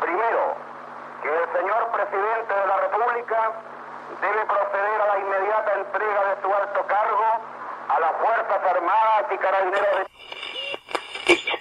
Primero, que el señor presidente de la República debe proceder a la inmediata entrega de su alto cargo a las Fuerzas Armadas y Carabineros de...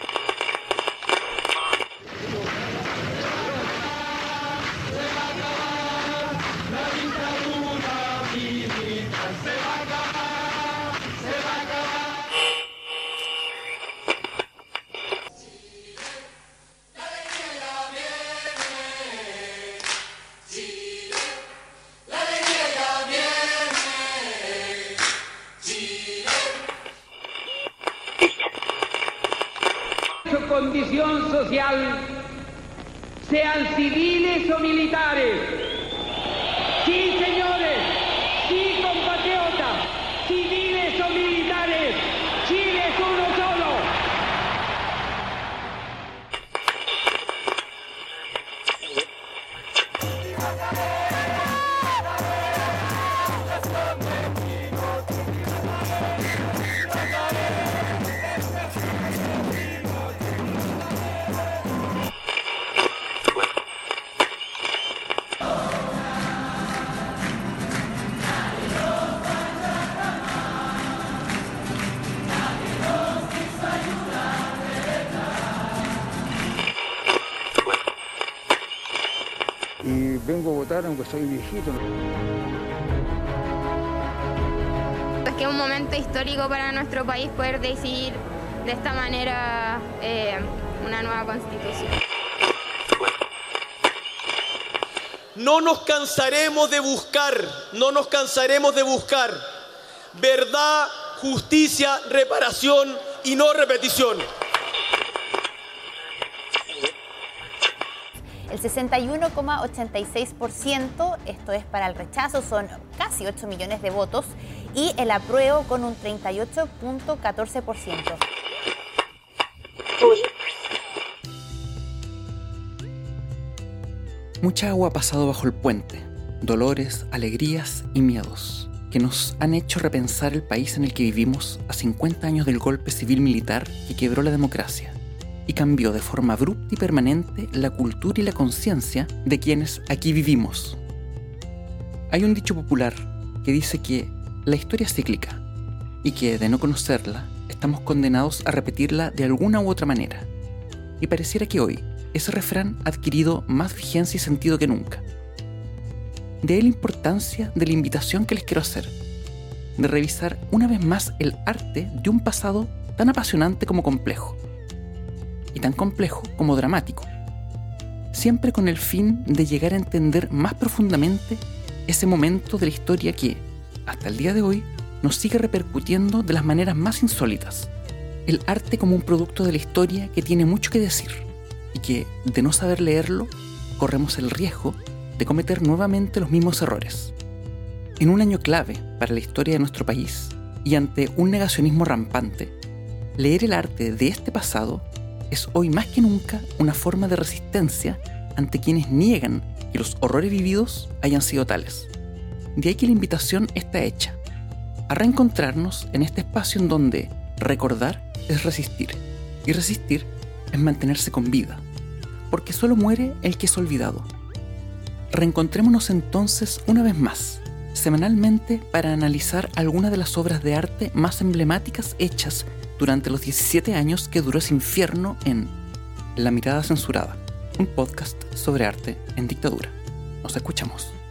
condición social, sean civiles o militares. Vengo a votar aunque soy viejito. Es que es un momento histórico para nuestro país poder decidir de esta manera eh, una nueva constitución. No nos cansaremos de buscar, no nos cansaremos de buscar verdad, justicia, reparación y no repetición. El 61,86%, esto es para el rechazo, son casi 8 millones de votos, y el apruebo con un 38,14%. Mucha agua ha pasado bajo el puente, dolores, alegrías y miedos, que nos han hecho repensar el país en el que vivimos a 50 años del golpe civil militar que quebró la democracia y cambió de forma abrupta y permanente la cultura y la conciencia de quienes aquí vivimos. Hay un dicho popular que dice que la historia es cíclica y que de no conocerla estamos condenados a repetirla de alguna u otra manera. Y pareciera que hoy ese refrán ha adquirido más vigencia y sentido que nunca. De ahí la importancia de la invitación que les quiero hacer, de revisar una vez más el arte de un pasado tan apasionante como complejo, y tan complejo como dramático, siempre con el fin de llegar a entender más profundamente ese momento de la historia que, hasta el día de hoy, nos sigue repercutiendo de las maneras más insólitas. El arte como un producto de la historia que tiene mucho que decir y que, de no saber leerlo, corremos el riesgo de cometer nuevamente los mismos errores. En un año clave para la historia de nuestro país y ante un negacionismo rampante, leer el arte de este pasado es hoy más que nunca una forma de resistencia ante quienes niegan que los horrores vividos hayan sido tales. De ahí que la invitación está hecha, a reencontrarnos en este espacio en donde recordar es resistir, y resistir es mantenerse con vida, porque solo muere el que es olvidado. Reencontrémonos entonces una vez más, semanalmente, para analizar algunas de las obras de arte más emblemáticas hechas durante los 17 años que duró ese infierno en La Mirada Censurada, un podcast sobre arte en dictadura. Nos escuchamos.